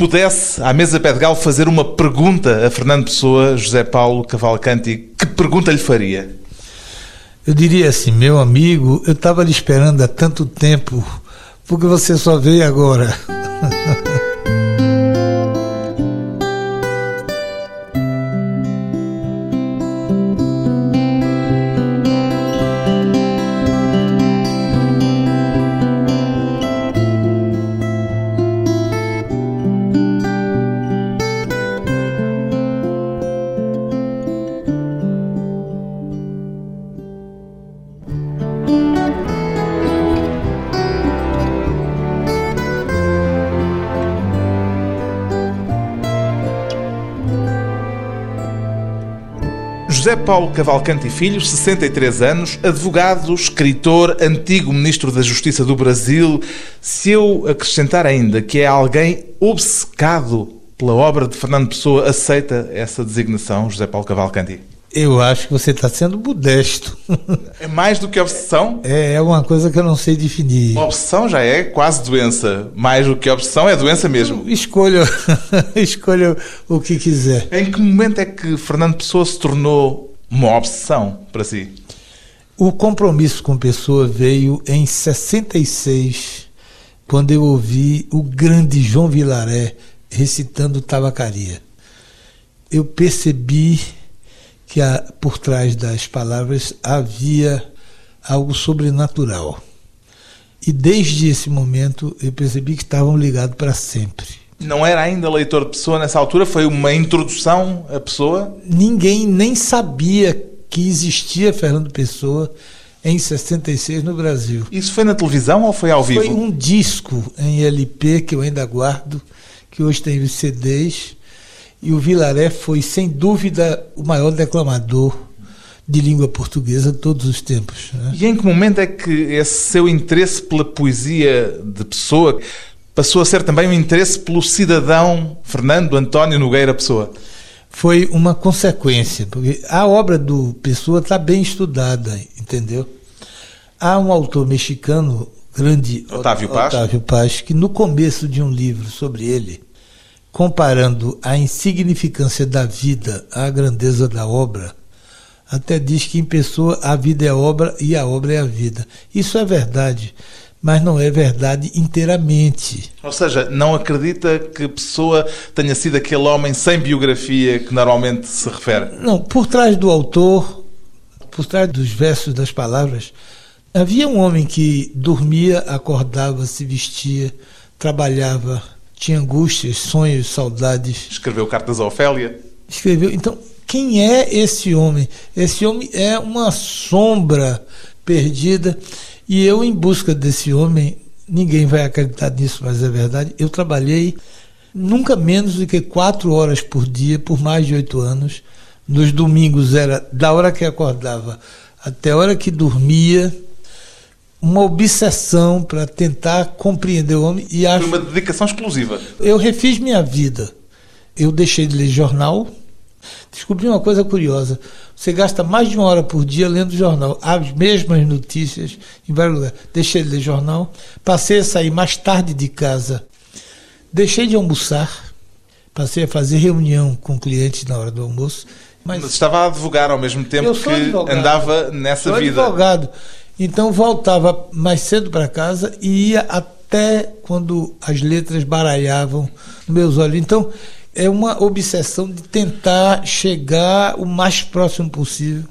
pudesse, à mesa pé de galo, fazer uma pergunta a Fernando Pessoa, José Paulo Cavalcanti, que pergunta lhe faria? Eu diria assim, meu amigo, eu estava lhe esperando há tanto tempo, porque você só veio agora. Paulo Cavalcante e Filho, 63 anos, advogado, escritor, antigo Ministro da Justiça do Brasil. Se eu acrescentar ainda que é alguém obcecado pela obra de Fernando Pessoa, aceita essa designação, José Paulo Cavalcanti? Eu acho que você está sendo modesto. É mais do que obsessão? É, é uma coisa que eu não sei definir. Uma obsessão já é quase doença. Mais do que obsessão é doença mesmo. Escolha, escolha o que quiser. Em que momento é que Fernando Pessoa se tornou uma obsessão para si? O compromisso com Pessoa veio em 66, quando eu ouvi o grande João Vilaré recitando Tabacaria. Eu percebi que por trás das palavras havia algo sobrenatural. E desde esse momento eu percebi que estavam ligados para sempre. Não era ainda leitor de pessoa nessa altura? Foi uma introdução à pessoa? Ninguém nem sabia que existia Fernando Pessoa em 66 no Brasil. Isso foi na televisão ou foi ao vivo? Foi um disco em LP que eu ainda guardo, que hoje tem os CDs e o Vilaré foi, sem dúvida, o maior declamador de língua portuguesa de todos os tempos. Né? E em que momento é que esse seu interesse pela poesia de Pessoa passou a ser também um interesse pelo cidadão Fernando António Nogueira Pessoa? Foi uma consequência, porque a obra do Pessoa está bem estudada, entendeu? Há um autor mexicano, grande Otávio Paz. Otávio Paz, que no começo de um livro sobre ele, comparando a insignificância da vida à grandeza da obra, até diz que em pessoa a vida é obra e a obra é a vida. Isso é verdade, mas não é verdade inteiramente. Ou seja, não acredita que Pessoa tenha sido aquele homem sem biografia que normalmente se refere? Não, por trás do autor, por trás dos versos, das palavras, havia um homem que dormia, acordava, se vestia, trabalhava, tinha angústias, sonhos, saudades. Escreveu cartas a Ofélia? Escreveu. Então, quem é esse homem? Esse homem é uma sombra perdida. E eu, em busca desse homem, ninguém vai acreditar nisso, mas é verdade. Eu trabalhei nunca menos do que quatro horas por dia, por mais de oito anos. Nos domingos era da hora que acordava até a hora que dormia uma obsessão para tentar compreender o homem e acho Foi uma dedicação exclusiva. Eu refiz minha vida. Eu deixei de ler jornal. Descobri uma coisa curiosa. Você gasta mais de uma hora por dia lendo jornal, as mesmas notícias em vários lugares. Deixei de ler jornal, passei a sair mais tarde de casa. Deixei de almoçar, passei a fazer reunião com clientes na hora do almoço. Mas, mas estava a advogar ao mesmo tempo que advogado. andava nessa vida. advogado. Então voltava mais cedo para casa e ia até quando as letras baralhavam nos meus olhos. Então é uma obsessão de tentar chegar o mais próximo possível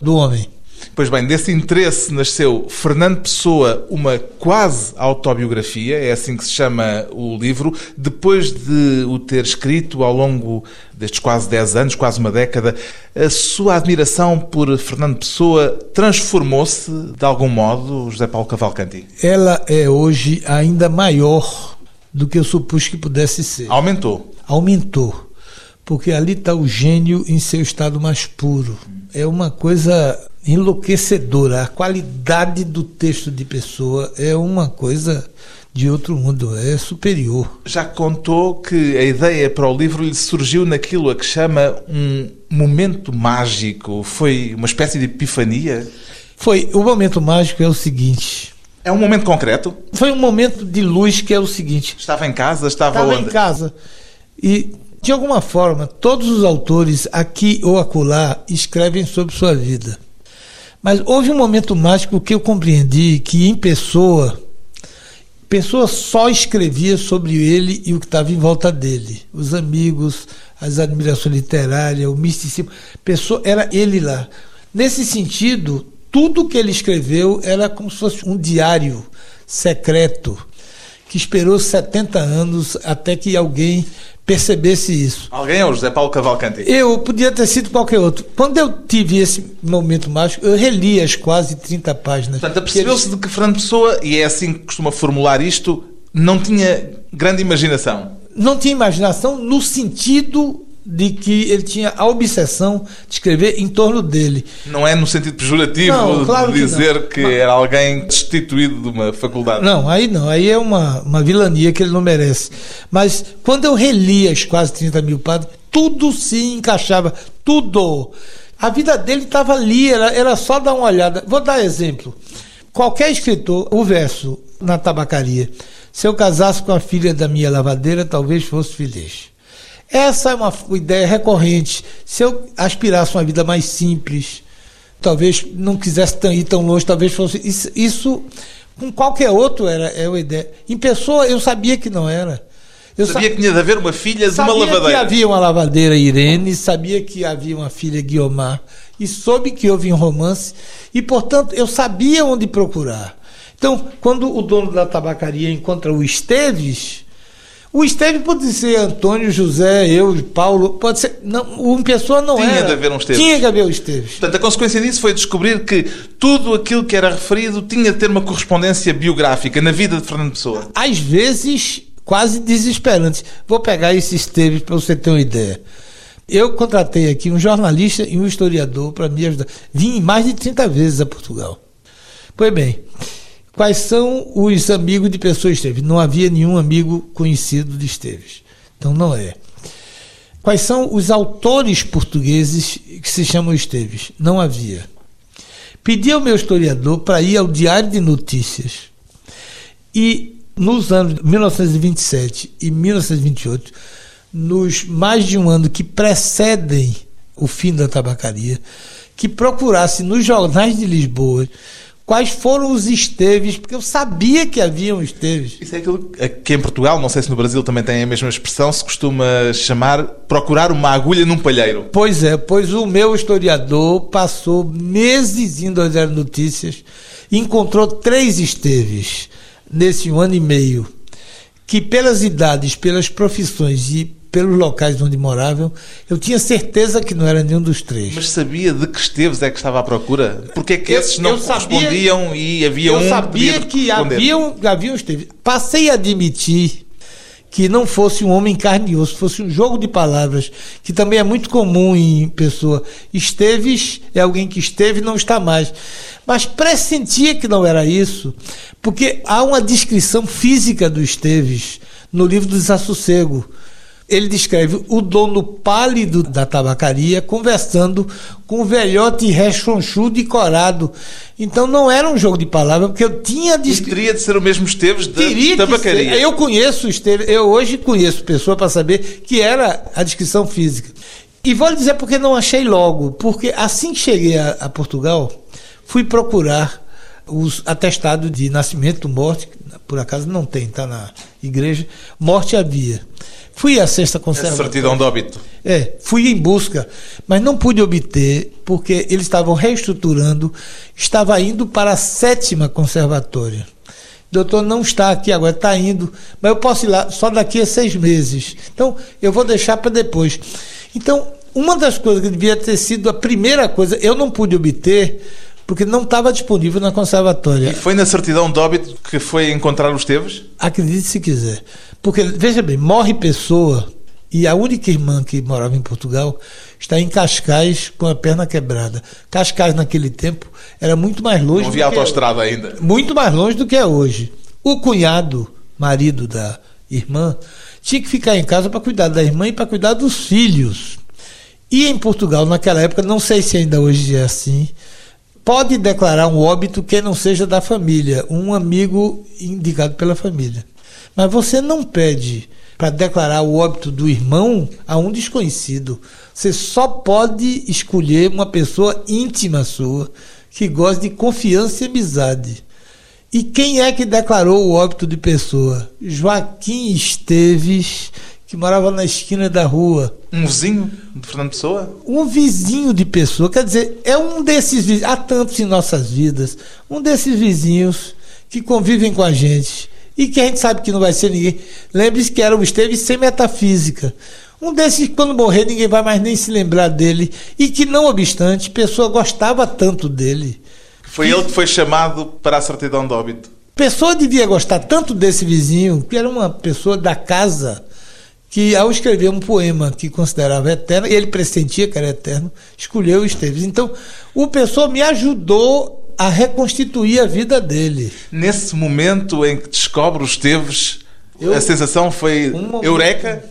do homem. Pois bem, desse interesse nasceu Fernando Pessoa, uma quase autobiografia, é assim que se chama o livro, depois de o ter escrito ao longo destes quase 10 anos, quase uma década, a sua admiração por Fernando Pessoa transformou-se de algum modo, José Paulo Cavalcanti? Ela é hoje ainda maior do que eu supus que pudesse ser. Aumentou? Aumentou. Porque ali está o gênio em seu estado mais puro. É uma coisa enlouquecedora. A qualidade do texto de pessoa é uma coisa de outro mundo, é superior. Já contou que a ideia para o livro lhe surgiu naquilo a que chama um momento mágico. Foi uma espécie de epifania? Foi. O momento mágico é o seguinte: É um momento concreto? Foi um momento de luz que é o seguinte. Estava em casa? Estava, estava onde? em casa. E, de alguma forma, todos os autores, aqui ou acolá, escrevem sobre sua vida. Mas houve um momento mágico que eu compreendi que, em pessoa, pessoa só escrevia sobre ele e o que estava em volta dele. Os amigos, as admirações literárias, o misticismo. Pessoa, era ele lá. Nesse sentido, tudo que ele escreveu era como se fosse um diário secreto que esperou 70 anos até que alguém percebesse isso. Alguém é o José Paulo Cavalcanti? Eu podia ter sido qualquer outro. Quando eu tive esse momento mágico, eu reli as quase 30 páginas. Portanto, apercebeu-se de que Fernando Pessoa, e é assim que costuma formular isto, não tinha grande imaginação. Não tinha imaginação no sentido de que ele tinha a obsessão de escrever em torno dele. Não é no sentido pejorativo não, claro dizer que, que Mas... era alguém destituído de uma faculdade. Não, aí não. Aí é uma, uma vilania que ele não merece. Mas quando eu reli as quase 30 mil páginas, tudo se encaixava. Tudo. A vida dele estava ali, era, era só dar uma olhada. Vou dar exemplo. Qualquer escritor, o verso na tabacaria. Se eu casasse com a filha da minha lavadeira, talvez fosse feliz. Essa é uma ideia recorrente. Se eu aspirasse uma vida mais simples, talvez não quisesse ir tão longe, talvez fosse. Isso, isso com qualquer outro era, é uma ideia. Em pessoa, eu sabia que não era. Eu sabia que tinha de haver uma filha de uma lavadeira. Sabia que havia uma lavadeira Irene, sabia que havia uma filha Guiomar, e soube que houve um romance, e portanto eu sabia onde procurar. Então, quando o dono da tabacaria encontra o Esteves, o Esteves pode ser Antônio, José, eu, Paulo, pode ser. Não, uma pessoa não Tinha era. de haver um Esteves. Tinha de haver o Esteves. Portanto, a consequência disso foi descobrir que tudo aquilo que era referido tinha de ter uma correspondência biográfica na vida de Fernando Pessoa. Às vezes, quase desesperante. Vou pegar esse Esteves para você ter uma ideia. Eu contratei aqui um jornalista e um historiador para me ajudar. Vim mais de 30 vezes a Portugal. Pois bem, Quais são os amigos de pessoa Esteves? Não havia nenhum amigo conhecido de Esteves. Então não é. Quais são os autores portugueses que se chamam Esteves? Não havia. Pedi ao meu historiador para ir ao Diário de Notícias. E nos anos 1927 e 1928, nos mais de um ano que precedem o fim da tabacaria, que procurasse nos jornais de Lisboa quais foram os esteves, porque eu sabia que haviam esteves. Isso é aquilo que em Portugal, não sei se no Brasil também tem a mesma expressão, se costuma chamar procurar uma agulha num palheiro. Pois é, pois o meu historiador passou meses indo às notícias e encontrou três esteves nesse um ano e meio, que pelas idades, pelas profissões e pelos locais onde moravam, eu tinha certeza que não era nenhum dos três. Mas sabia de que Esteves é que estava à procura? Porque é que esses não correspondiam e havia eu um Eu sabia que havia um, havia um Esteves. Passei a admitir que não fosse um homem carne e osso, fosse um jogo de palavras, que também é muito comum em pessoa. Esteves é alguém que esteve e não está mais. Mas pressentia que não era isso, porque há uma descrição física do Esteves no livro do Desassossego ele descreve o dono pálido da tabacaria conversando com o velhote rechonchudo e corado. Então não era um jogo de palavras, porque eu tinha descrito. teria de ser o mesmo Esteves da Teria tabacaria. Eu conheço o Esteves, eu hoje conheço pessoa para saber que era a descrição física. E vou lhe dizer porque não achei logo, porque assim que cheguei a, a Portugal, fui procurar os atestados de nascimento, morte, por acaso não tem, está na igreja, morte havia. Fui à sexta conservatória. certidão de óbito. É, fui em busca, mas não pude obter porque eles estavam reestruturando, estava indo para a sétima conservatória. Doutor, não está aqui agora, está indo, mas eu posso ir lá só daqui a seis meses. Então, eu vou deixar para depois. Então, uma das coisas que devia ter sido a primeira coisa, eu não pude obter, porque não estava disponível na conservatória. E foi na certidão de óbito que foi encontrar os Teves? Acredite se quiser. Porque, veja bem, morre pessoa e a única irmã que morava em Portugal está em Cascais com a perna quebrada. Cascais, naquele tempo, era muito mais longe. Não havia autoestrada ainda. Muito mais longe do que é hoje. O cunhado, marido da irmã, tinha que ficar em casa para cuidar da irmã e para cuidar dos filhos. E em Portugal, naquela época, não sei se ainda hoje é assim, pode declarar um óbito que não seja da família, um amigo indicado pela família. Mas você não pede para declarar o óbito do irmão a um desconhecido. Você só pode escolher uma pessoa íntima sua, que gosta de confiança e amizade. E quem é que declarou o óbito de pessoa? Joaquim Esteves, que morava na esquina da rua. Um vizinho de Fernando Pessoa? Um vizinho de pessoa. Quer dizer, é um desses vizinhos. Há tantos em nossas vidas. Um desses vizinhos que convivem com a gente. E que a gente sabe que não vai ser ninguém. Lembre-se que era o Esteves sem metafísica. Um desses que quando morrer ninguém vai mais nem se lembrar dele. E que, não obstante, a pessoa gostava tanto dele. Foi que... ele que foi chamado para a certidão de óbito. Pessoa devia gostar tanto desse vizinho, que era uma pessoa da casa que ao escrever um poema que considerava eterno, ele pressentia que era eterno, escolheu Esteves. Então, o Pessoa me ajudou a reconstituir a vida dele. Nesse momento em que descobre os Esteves, eu, a sensação foi um eureka?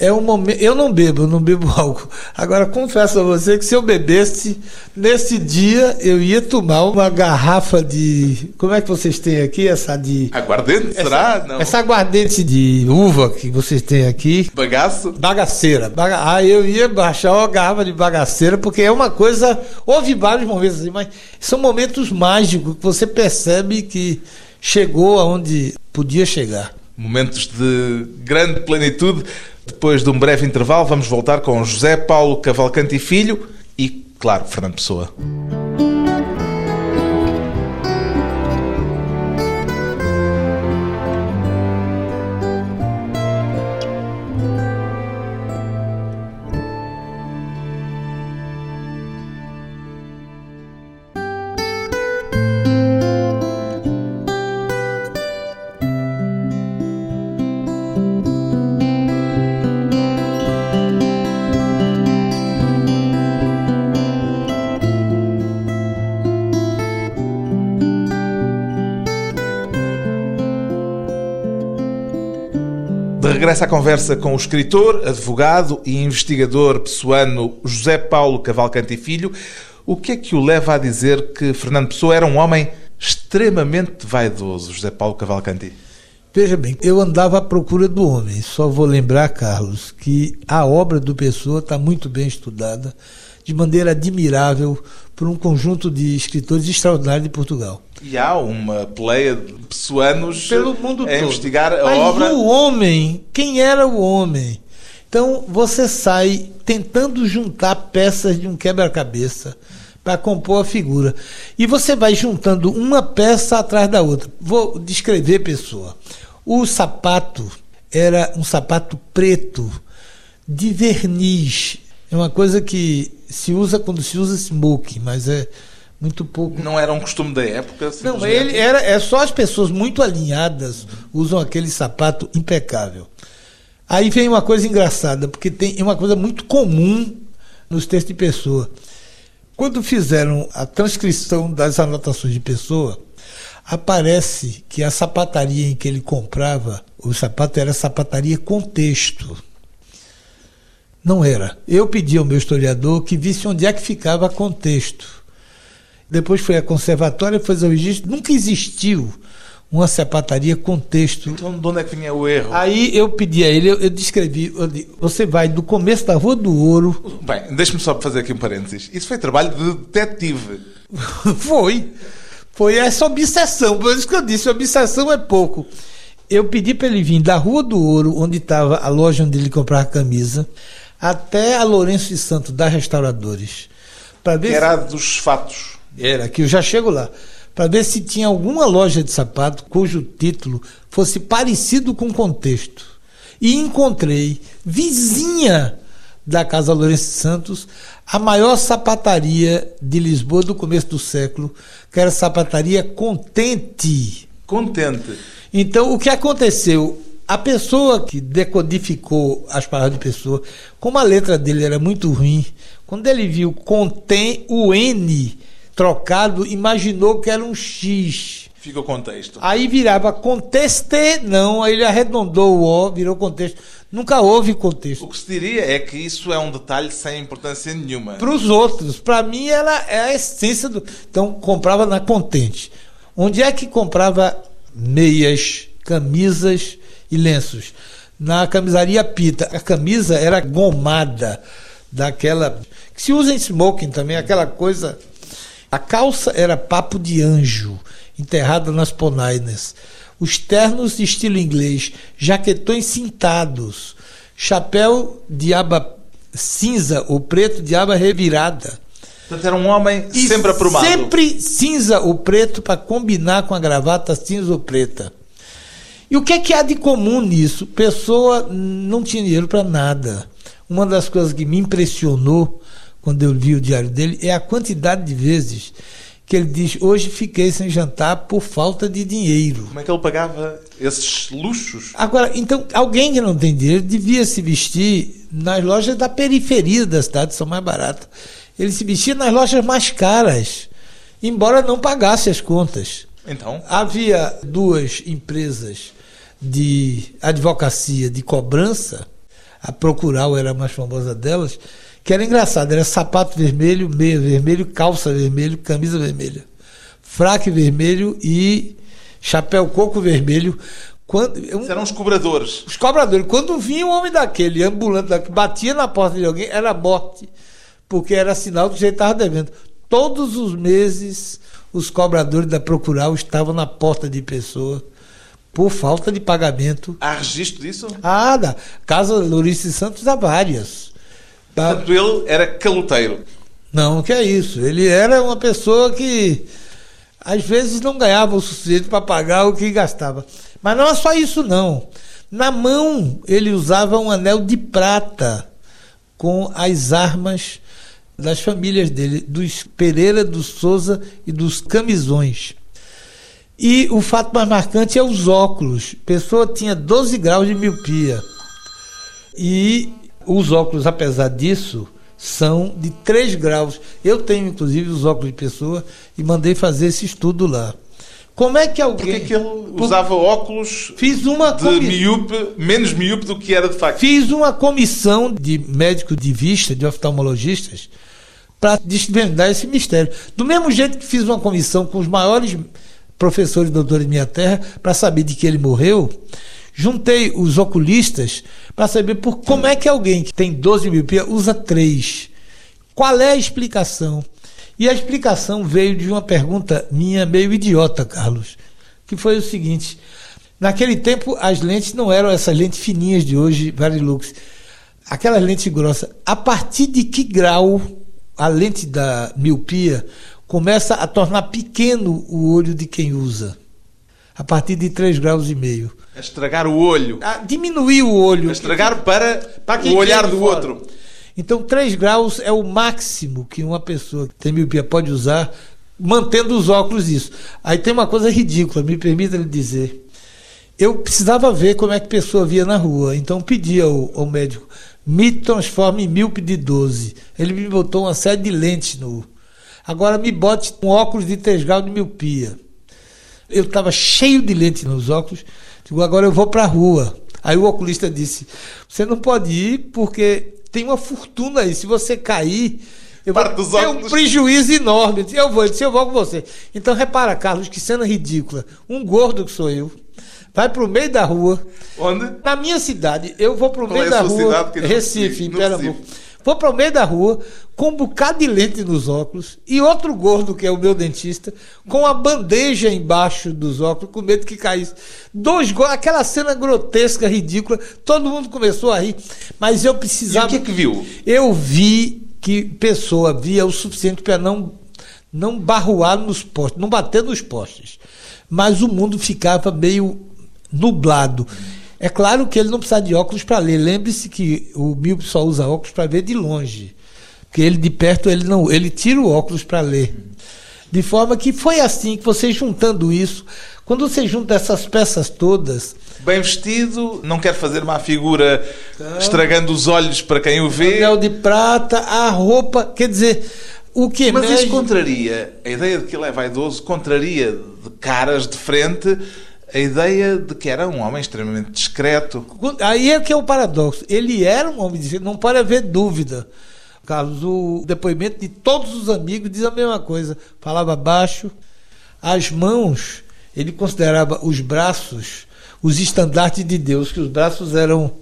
É um momento. Eu não bebo, eu não bebo álcool. Agora, confesso a você que se eu bebesse, nesse dia eu ia tomar uma garrafa de. Como é que vocês têm aqui? Essa de. Aguardente, essa, será? Não. Essa aguardente de uva que vocês têm aqui. Bagaço? Bagaceira. Baga... Ah, eu ia baixar uma garrafa de bagaceira, porque é uma coisa. Houve vários momentos assim, mas são momentos mágicos que você percebe que chegou aonde podia chegar. Momentos de grande plenitude. Depois de um breve intervalo, vamos voltar com José Paulo Cavalcante Filho e, claro, Fernando Pessoa. Regressa à conversa com o escritor, advogado e investigador pessoano José Paulo Cavalcante e Filho. O que é que o leva a dizer que Fernando Pessoa era um homem extremamente vaidoso, José Paulo Cavalcanti? Veja bem, eu andava à procura do homem. Só vou lembrar, Carlos, que a obra do Pessoa está muito bem estudada, de maneira admirável, por um conjunto de escritores extraordinários de Portugal. E há uma pleia de pessoanos pelo mundo a todo. investigar a Mas obra. o homem, quem era o homem? Então você sai tentando juntar peças de um quebra-cabeça para compor a figura. E você vai juntando uma peça atrás da outra. Vou descrever pessoa. O sapato era um sapato preto de verniz. É uma coisa que se usa quando se usa smoking, mas é muito pouco. Não era um costume da época? Não, ele era, é só as pessoas muito alinhadas usam aquele sapato impecável. Aí vem uma coisa engraçada, porque tem uma coisa muito comum nos textos de pessoa. Quando fizeram a transcrição das anotações de pessoa, aparece que a sapataria em que ele comprava, o sapato era sapataria com texto. Não era. Eu pedi ao meu historiador que visse onde é que ficava contexto. Depois foi a conservatória, fez o registro. Nunca existiu uma sapataria com texto. Então, de onde é que vinha o erro? Aí eu pedi a ele, eu, eu descrevi, eu disse, você vai do começo da Rua do Ouro. Bem, deixe-me só fazer aqui um parênteses. Isso foi trabalho de detetive. foi. Foi essa obsessão. Por isso que eu disse, obsessão é pouco. Eu pedi para ele vir da Rua do Ouro, onde estava a loja onde ele comprava camisa, até a Lourenço de Santo, da Restauradores. Para ver era se... dos fatos. Era, que eu já chego lá. Para ver se tinha alguma loja de sapato cujo título fosse parecido com o contexto. E encontrei, vizinha da Casa Lourenço Santos, a maior sapataria de Lisboa do começo do século, que era a sapataria Contente. Contente. Então, o que aconteceu? A pessoa que decodificou as palavras de pessoa, como a letra dele era muito ruim, quando ele viu contém o N trocado, imaginou que era um X. Fica o contexto. Aí virava conteste, não, aí ele arredondou o O, virou contexto. Nunca houve contexto. O que se diria é que isso é um detalhe sem importância nenhuma. Para os outros, para mim ela é a essência do. Então comprava na Contente. Onde é que comprava meias, camisas e lenços? Na camisaria Pita. A camisa era gomada, daquela. que se usa em smoking também, aquela coisa. A calça era papo de anjo, enterrada nas ponainas. Os ternos de estilo inglês, jaquetões cintados, chapéu de aba cinza ou preto de aba revirada. Portanto, era um homem e sempre aprumado. Sempre cinza ou preto para combinar com a gravata cinza ou preta. E o que é que há de comum nisso? Pessoa não tinha dinheiro para nada. Uma das coisas que me impressionou quando eu vi o diário dele é a quantidade de vezes que ele diz: Hoje fiquei sem jantar por falta de dinheiro. Como é que ele pagava esses luxos? Agora, então, alguém que não tem dinheiro devia se vestir nas lojas da periferia da cidade, são mais baratas. Ele se vestia nas lojas mais caras, embora não pagasse as contas. Então? Havia duas empresas de advocacia de cobrança, a Procural era a mais famosa delas, que era engraçado, era sapato vermelho, meia vermelho, calça vermelho, camisa vermelha, fraque vermelho e chapéu coco vermelho. Quando, um, eram os cobradores. Os cobradores. Quando vinha um homem daquele, ambulante, que batia na porta de alguém, era morte, porque era sinal que o jeito estava devendo. Todos os meses, os cobradores da Procural estavam na porta de pessoa por falta de pagamento. Há registro disso? Ah, da Casa Lourenço Santos há várias. Tá? Portanto, ele era caloteiro. Não, que é isso. Ele era uma pessoa que às vezes não ganhava o suficiente para pagar o que gastava. Mas não é só isso, não. Na mão ele usava um anel de prata com as armas das famílias dele, dos Pereira, dos Souza e dos Camisões. E o fato mais marcante é os óculos. A pessoa tinha 12 graus de miopia. E os óculos, apesar disso, são de 3 graus. Eu tenho, inclusive, os óculos de pessoa e mandei fazer esse estudo lá. Como é que alguém. Por que ele usava óculos Fiz uma de comi... miúpe, menos miúpe do que era de facto? Fiz uma comissão de médicos de vista, de oftalmologistas, para desvendar esse mistério. Do mesmo jeito que fiz uma comissão com os maiores professores e doutores de minha terra para saber de que ele morreu, juntei os oculistas para saber por como é que alguém que tem 12 miopia usa 3. Qual é a explicação? E a explicação veio de uma pergunta minha meio idiota, Carlos, que foi o seguinte: naquele tempo as lentes não eram essas lentes fininhas de hoje, Varilux. Aquelas lentes grossas. A partir de que grau a lente da miopia começa a tornar pequeno o olho de quem usa. A partir de 3 graus e meio. A estragar o olho. A diminuir o olho. A estragar para, para o olhar do fora. outro. Então, 3 graus é o máximo que uma pessoa que tem miopia pode usar, mantendo os óculos isso. Aí tem uma coisa ridícula, me permita lhe dizer. Eu precisava ver como é que a pessoa via na rua, então pedi ao, ao médico, me transforme em míope de 12. Ele me botou uma série de lentes no, Agora me bote um óculos de 3 graus de miopia. Eu estava cheio de lente nos óculos. Digo, agora eu vou para a rua. Aí o oculista disse: Você não pode ir porque tem uma fortuna aí. Se você cair, eu vou ter um prejuízo enorme. Eu vou, eu disse, eu vou com você. Então repara, Carlos, que cena ridícula. Um gordo que sou eu. Vai para o meio da rua. Onde? Na minha cidade. Eu vou para o meio é da rua. Recife, em Pernambuco. Vou para o meio da rua com um bocado de lente nos óculos e outro gordo, que é o meu dentista, com a bandeja embaixo dos óculos, com medo que caísse. Dois gordos, aquela cena grotesca, ridícula, todo mundo começou a rir, mas eu precisava. E o que, que viu? Eu vi que pessoa via o suficiente para não, não barruar nos postes, não bater nos postes. Mas o mundo ficava meio nublado. É claro que ele não precisa de óculos para ler. Lembre-se que o míope só usa óculos para ver de longe. Porque ele de perto ele não, ele tira o óculos para ler. De forma que foi assim que você juntando isso, quando você junta essas peças todas, bem vestido, não quer fazer má figura, então, estragando os olhos para quem o vê. Anel de prata, a roupa, quer dizer, O que Mas emerge... isso contraria, a ideia de que ele é vaidoso, contraria de caras de frente a ideia de que era um homem extremamente discreto. Aí é que é o paradoxo. Ele era um homem discreto, não pode haver dúvida. Carlos, o depoimento de todos os amigos diz a mesma coisa. Falava baixo, as mãos, ele considerava os braços os estandartes de Deus, que os braços eram.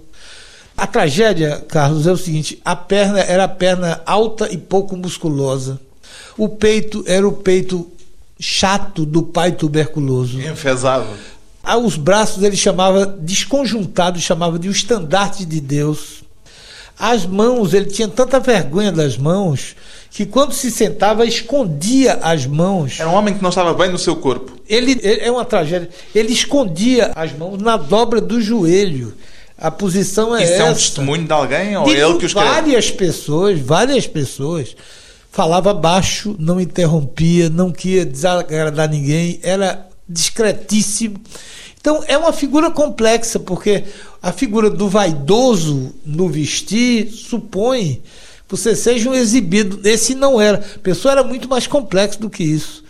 A tragédia, Carlos, é o seguinte: a perna era a perna alta e pouco musculosa. O peito era o peito chato do pai tuberculoso. Enfesado. Os braços ele chamava desconjuntado, chamava de o estandarte de Deus. As mãos, ele tinha tanta vergonha das mãos que quando se sentava escondia as mãos. Era um homem que não estava bem no seu corpo. Ele, ele é uma tragédia. Ele escondia as mãos na dobra do joelho. A posição é Isso essa. é um testemunho de alguém ou de ele que o escreve? várias pessoas, várias pessoas. Falava baixo, não interrompia, não queria desagradar ninguém, era discretíssimo. Então é uma figura complexa, porque a figura do vaidoso no vestir supõe você seja um exibido. Esse não era. A pessoa era muito mais complexo do que isso.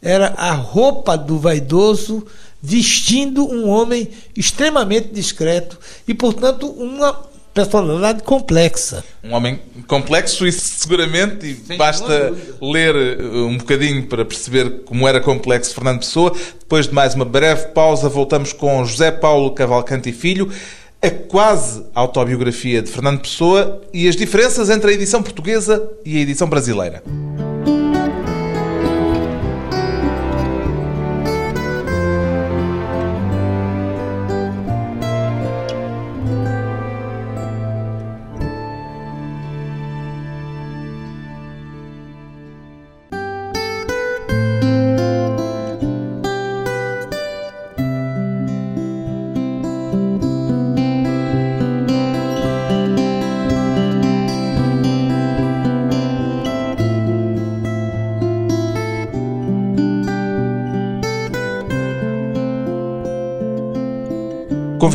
Era a roupa do vaidoso vestindo um homem extremamente discreto e, portanto, uma personalidade complexa. Um homem complexo e seguramente, e Sem basta ler uh, um bocadinho para perceber como era complexo Fernando Pessoa. Depois de mais uma breve pausa, voltamos com José Paulo Cavalcante e Filho, a quase autobiografia de Fernando Pessoa e as diferenças entre a edição portuguesa e a edição brasileira.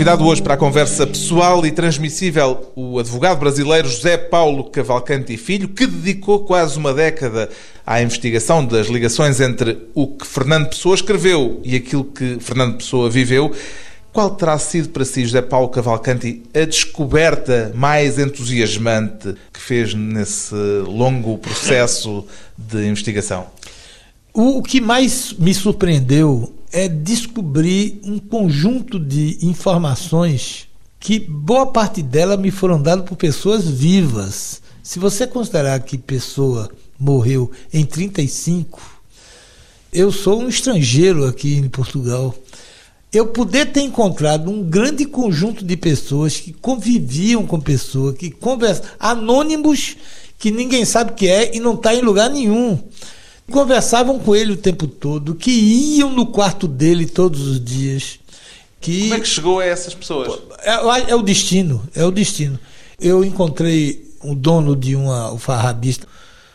Convidado hoje para a conversa pessoal e transmissível, o advogado brasileiro José Paulo Cavalcante e Filho, que dedicou quase uma década à investigação das ligações entre o que Fernando Pessoa escreveu e aquilo que Fernando Pessoa viveu. Qual terá sido para si, José Paulo Cavalcanti, a descoberta mais entusiasmante que fez nesse longo processo de investigação? O que mais me surpreendeu é descobrir um conjunto de informações que boa parte delas me foram dadas por pessoas vivas. Se você considerar que pessoa morreu em 35, eu sou um estrangeiro aqui em Portugal. Eu poder ter encontrado um grande conjunto de pessoas que conviviam com pessoa, que conversam, anônimos que ninguém sabe o que é e não está em lugar nenhum conversavam com ele o tempo todo, que iam no quarto dele todos os dias. Que Como é que chegou a essas pessoas? é, é o destino, é o destino. Eu encontrei o dono de uma alfarrabista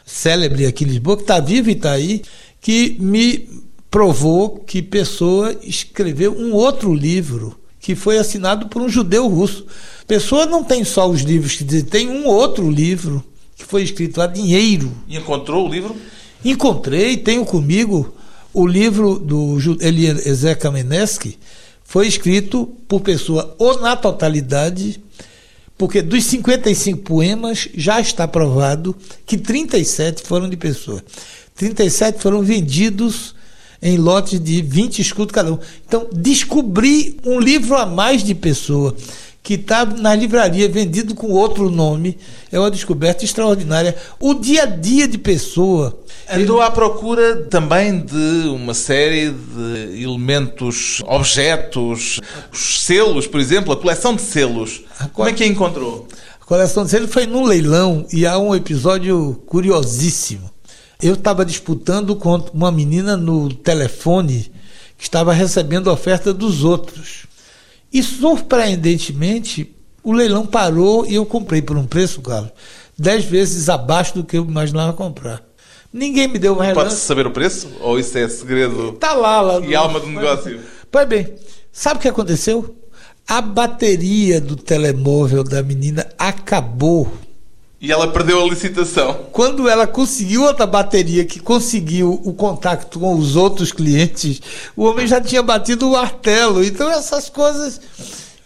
célebre aqui em Lisboa, que está vivo e está aí, que me provou que Pessoa escreveu um outro livro que foi assinado por um judeu russo. Pessoa não tem só os livros que dizem, tem um outro livro que foi escrito a dinheiro. E encontrou o livro? Encontrei, tenho comigo o livro do Eliezer Kamenetsky, foi escrito por pessoa ou na totalidade, porque dos 55 poemas já está provado que 37 foram de pessoa. 37 foram vendidos em lotes de 20 escudos cada um. Então, descobri um livro a mais de pessoa que está na livraria vendido com outro nome. É uma descoberta extraordinária. O dia a dia de pessoa. Andou à procura também de uma série de elementos, objetos, os selos, por exemplo, a coleção de selos. Como é que a encontrou? A coleção de selos foi num leilão e há um episódio curiosíssimo. Eu estava disputando com uma menina no telefone que estava recebendo oferta dos outros. E surpreendentemente, o leilão parou e eu comprei por um preço, Carlos, dez vezes abaixo do que eu imaginava comprar. Ninguém me deu mais Pode-se saber o preço? Ou isso é segredo Tá lá, lá. e alma do negócio? Pois bem, sabe o que aconteceu? A bateria do telemóvel da menina acabou E ela perdeu a licitação. Quando ela conseguiu outra bateria que conseguiu o contato com os outros clientes, o homem já tinha batido o martelo. Então essas coisas.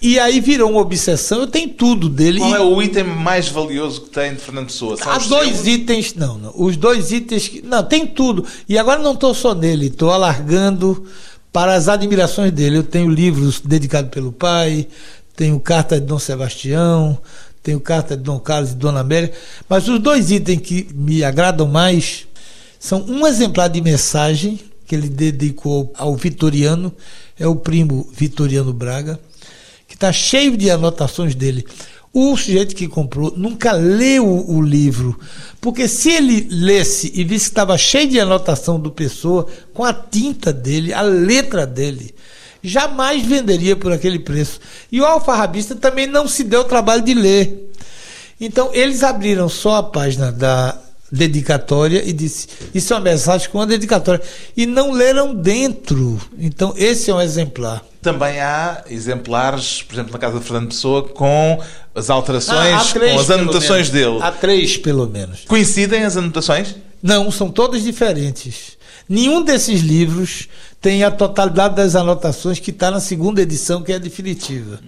E aí virou uma obsessão. Eu tenho tudo dele. Qual E é o item mais valioso que tem de Fernando Pessoa? São Há os dois selos? itens, não, não. Os dois itens que. Não, tem tudo. E agora não estou só nele, estou alargando para as admirações dele. Eu tenho livros dedicados pelo pai, tenho carta de Dom Sebastião, tenho carta de Dom Carlos e Dona Amélia. Mas os dois itens que me agradam mais são um exemplar de mensagem que ele dedicou ao Vitoriano, é o primo Vitoriano Braga, que está cheio de anotações dele. O sujeito que comprou nunca leu o livro, porque se ele lesse e visse que estava cheio de anotação do Pessoa, com a tinta dele, a letra dele, jamais venderia por aquele preço. E o alfarrabista também não se deu o trabalho de ler. Então, eles abriram só a página da dedicatória e disse: Isso é uma mensagem com uma dedicatória. E não leram dentro. Então, esse é um exemplar. Também há exemplares, por exemplo, na casa de Fernando Pessoa, com as alterações, Ah, três, com as anotações menos. dele. Há três, pelo menos. Coincidem as anotações? Não, são todas diferentes. Nenhum desses livros tem a totalidade das anotações que está na segunda edição, que é a definitiva.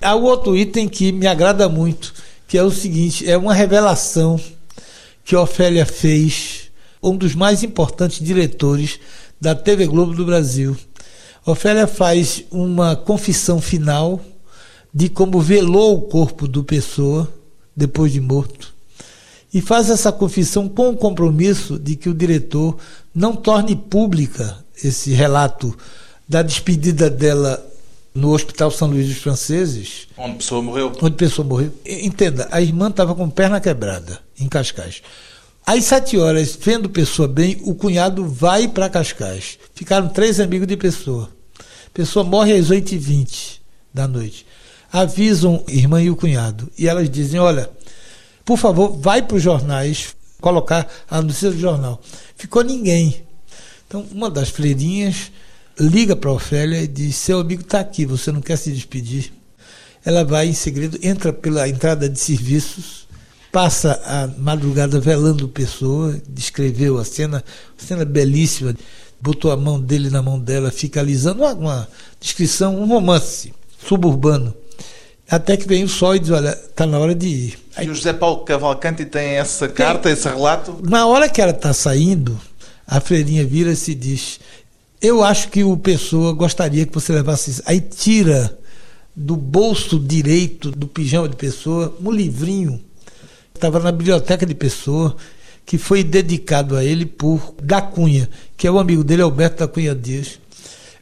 Há um outro item que me agrada muito, que é o seguinte: é uma revelação que Ofélia fez, um dos mais importantes diretores da TV Globo do Brasil. Ofélia faz uma confissão final de como velou o corpo do Pessoa depois de morto e faz essa confissão com o compromisso de que o diretor não torne pública esse relato da despedida dela no Hospital São Luís dos Franceses, Onde Pessoa morreu. onde a pessoa morreu. Entenda, a irmã estava com perna quebrada, em Cascais. Às sete horas, vendo Pessoa bem, o cunhado vai para Cascais. Ficaram três amigos de Pessoa. Pessoa morre às 8h20 da noite. Avisam a irmã e o cunhado. E elas dizem: Olha, por favor, vai para os jornais colocar a notícia do jornal. Ficou ninguém. Então, uma das freirinhas liga para a Ofélia e diz: Seu amigo está aqui, você não quer se despedir? Ela vai em segredo, entra pela entrada de serviços, passa a madrugada velando pessoa, descreveu a cena, cena belíssima, botou a mão dele na mão dela, fica alisando, uma, descrição, um romance suburbano. Até que vem o sol e diz: Olha, está na hora de ir. Aí, E o José Paulo Cavalcante tem essa carta, esse relato? na hora que ela está saindo, a freirinha vira-se e diz: Eu acho que o Pessoa gostaria que você levasse isso. Aí tira do bolso direito do pijama de Pessoa um livrinho. Estava na biblioteca de Pessoa, que foi dedicado a ele por Da Cunha, que é o amigo dele, Alberto da Cunha Dias.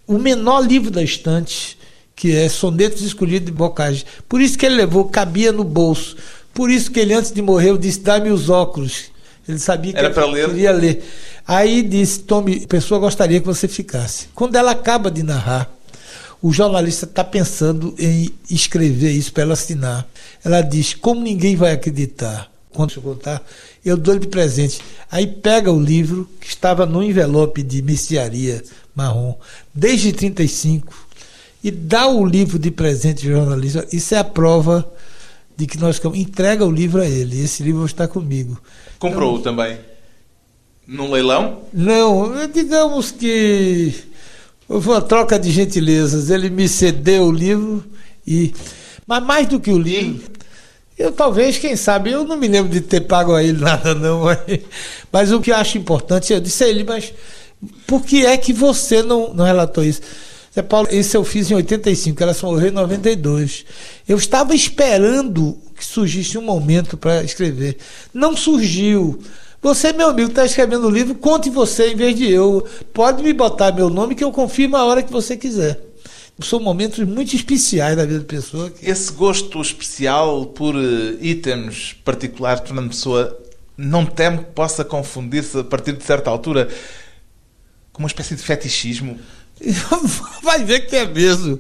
O menor livro da estante, que é Sonetos Escolhidos de Bocage. Por isso que ele levou, cabia no bolso. Por isso que ele, antes de morrer, eu disse: dá-me os óculos. Ele sabia que Era ler? queria ler. Aí disse: Tome, a pessoa gostaria que você ficasse. Quando ela acaba de narrar, o jornalista está pensando em escrever isso para ela assinar. Ela diz: Como ninguém vai acreditar quando eu contar, eu dou-lhe de presente. Aí pega o livro, que estava no envelope de mercearia marrom, desde 35, e dá o livro de presente ao jornalista. Isso é a prova de que nós. Entrega o livro a ele. Esse livro está comigo. Comprou-o também. Num leilão? Não, digamos que houve uma troca de gentilezas. Ele me cedeu o livro e. Mas mais do que o livro, eu talvez, quem sabe, eu não me lembro de ter pago a ele nada, não. Mas, mas o que eu acho importante, eu disse a ele, mas por que é que você não, não relatou isso? Zé Paulo, isso eu fiz em 85, ela só morreu em 92. Eu estava esperando que surgisse um momento para escrever. Não surgiu. Você, meu amigo, está escrevendo o livro, conte você em vez de eu. Pode me botar meu nome que eu confirmo a hora que você quiser. São momentos muito especiais da vida da pessoa. que- Esse gosto especial por eh, itens particulares de Fernando Pessoa não teme que possa confundir-se a partir de certa altura com uma espécie de fetichismo? Vai ver que é mesmo.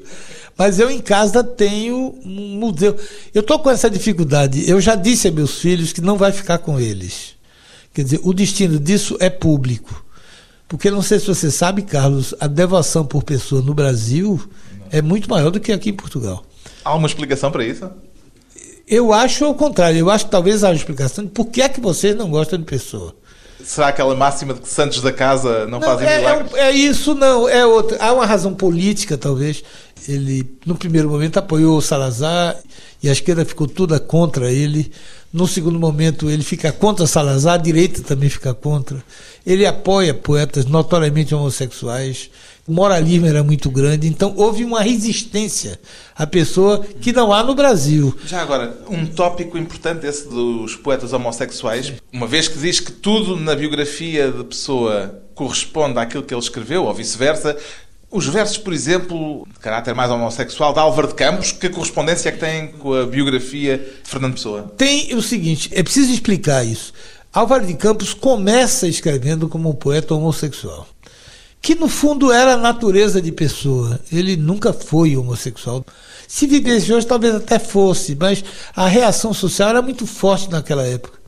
Mas eu em casa tenho um museu. Eu estou com essa dificuldade. Eu já disse a meus filhos que não vai ficar com eles. Quer dizer, o destino disso é público. Porque não sei se você sabe, Carlos, a devoção por pessoa no Brasil é muito maior do que aqui em Portugal. Há uma explicação para isso? Eu acho ao contrário, eu acho que talvez haja explicação de por que é que vocês não gostam de pessoa. Será aquela máxima de que santos da casa não, não fazem é, milagres? É, é, isso, não, é outra. Há uma razão política, talvez. Ele, no primeiro momento, apoiou o Salazar e a esquerda ficou toda contra ele. No segundo momento, ele fica contra Salazar, a direita também fica contra. Ele apoia poetas notoriamente homossexuais. O moralismo era muito grande, então houve uma resistência à pessoa que não há no Brasil. Já agora, um tópico importante esse dos poetas homossexuais, uma vez que diz que tudo na biografia de pessoa corresponde àquilo que ele escreveu, ou vice-versa, os versos, por exemplo, de caráter mais homossexual, de Álvaro de Campos, que correspondência é que têm com a biografia de Fernando Pessoa? Tem o seguinte, é preciso explicar isso. Álvaro de Campos começa escrevendo como um poeta homossexual, que no fundo era a natureza de pessoa. Ele nunca foi homossexual. Se vivesse hoje, talvez até fosse, mas a reação social era muito forte naquela época.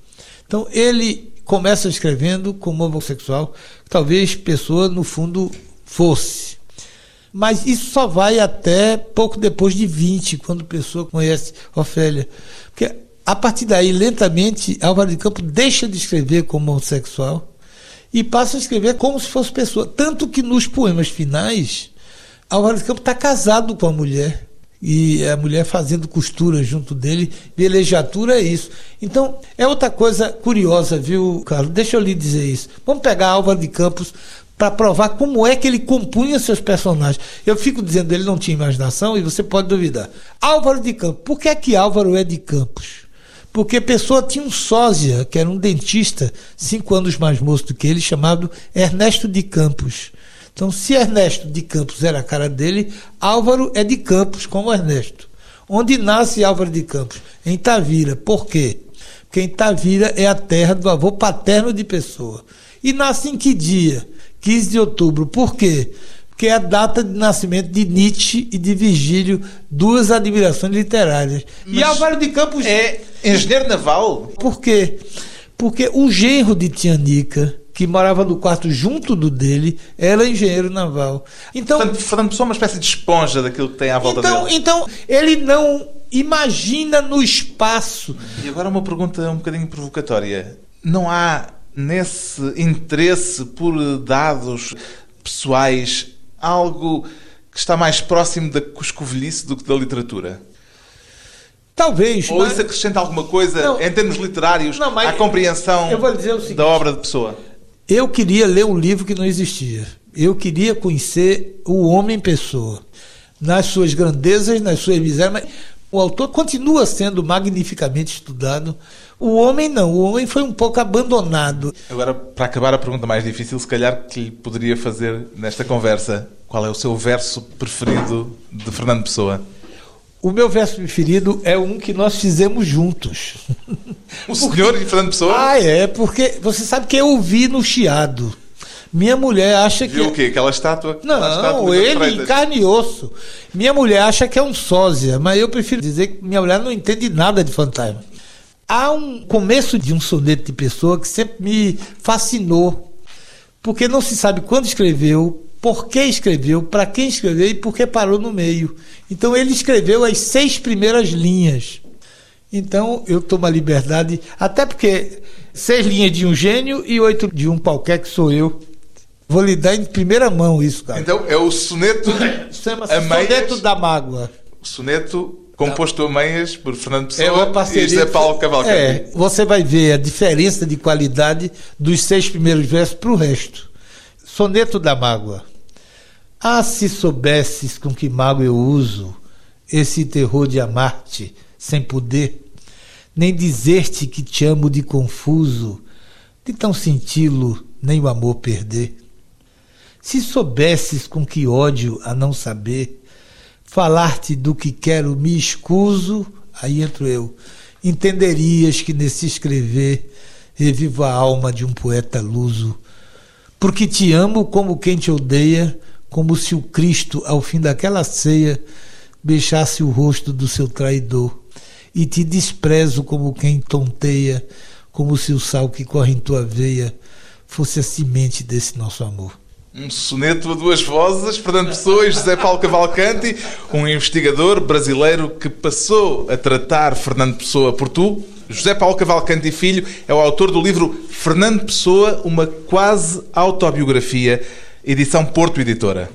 Então ele começa escrevendo como homossexual, talvez pessoa no fundo fosse. Mas isso só vai até pouco depois de 20, quando a pessoa conhece Ofélia. Porque a partir daí, lentamente, Álvaro de Campos deixa de escrever como homossexual e passa a escrever como se fosse pessoa. Tanto que nos poemas finais, Álvaro de Campos está casado com a mulher. E a mulher fazendo costura junto dele, velejatura é isso. Então, é outra coisa curiosa, viu, Carlos? Deixa eu lhe dizer isso. Vamos pegar Álvaro de Campos para provar como é que ele compunha seus personagens. Eu fico dizendo ele não tinha imaginação e você pode duvidar. Álvaro de Campos. Por que é que Álvaro é de Campos? Porque pessoa tinha um sósia, que era um dentista, cinco anos mais moço do que ele, chamado Ernesto de Campos. Então, se Ernesto de Campos era a cara dele, Álvaro é de Campos, como Ernesto. Onde nasce Álvaro de Campos? Em Tavira. Por quê? Porque em Tavira é a terra do avô paterno de Pessoa. E nasce em que dia? 15 de outubro. Por quê? Porque é a data de nascimento de Nietzsche e de Virgílio, duas admirações literárias. Mas e Álvaro de Campos é engenheiro naval? Por quê? Porque o genro de Tianica, que morava no quarto junto do dele, era engenheiro naval. Então, Portanto, Fernando Pessoa é uma espécie de esponja daquilo que tem à volta então, dele. Então, ele não imagina no espaço. E agora uma pergunta um bocadinho provocatória. Não há nesse interesse por dados pessoais algo que está mais próximo da cuscovelhice do que da literatura? Talvez. Ou mas... isso acrescenta alguma coisa não, em termos literários não, à compreensão seguinte, da obra de pessoa? Eu queria ler um livro que não existia. Eu queria conhecer o homem pessoa, nas suas grandezas, nas suas misérias. Mas o autor continua sendo magnificamente estudado o homem não, o homem foi um pouco abandonado. Agora, para acabar a pergunta mais difícil, se calhar que lhe poderia fazer nesta conversa, qual é o seu verso preferido de Fernando Pessoa? O meu verso preferido é um que nós fizemos juntos. O senhor e Fernando Pessoa? Ah, é, porque você sabe que eu vi no chiado. Minha mulher acha que. Viu o quê? Aquela estátua? Não, estátua ele em carne e osso. Minha mulher acha que é um sósia, mas eu prefiro dizer que minha mulher não entende nada de fantasma. Há um começo de um soneto de pessoa que sempre me fascinou, porque não se sabe quando escreveu, por que escreveu, para quem escreveu e por que parou no meio. Então ele escreveu as seis primeiras linhas. Então eu tomo a liberdade, até porque seis linhas de um gênio e oito de um qualquer que sou eu. Vou lhe dar em primeira mão isso, cara. Então é o soneto. Chama-se Soneto da Mágoa. Soneto composto a meias por Fernando Pessoa é e José Paulo Cavalcante. É, você vai ver a diferença de qualidade dos seis primeiros versos para o resto. Soneto da mágoa. Ah, se soubesses com que mágoa eu uso esse terror de amar-te sem poder, nem dizer-te que te amo de confuso, de tão senti-lo nem o amor perder. Se soubesses com que ódio a não saber, falar-te do que quero me escuso, aí entro eu. Entenderias que nesse escrever revivo a alma de um poeta luso, porque te amo como quem te odeia, como se o Cristo, ao fim daquela ceia, beijasse o rosto do seu traidor, e te desprezo como quem tonteia, como se o sal que corre em tua veia fosse a semente desse nosso amor. Um soneto a duas vozes, Fernando Pessoa e José Paulo Cavalcanti, um investigador brasileiro que passou a tratar Fernando Pessoa por tu. José Paulo Cavalcanti Filho é o autor do livro Fernando Pessoa, uma quase autobiografia, edição Porto Editora.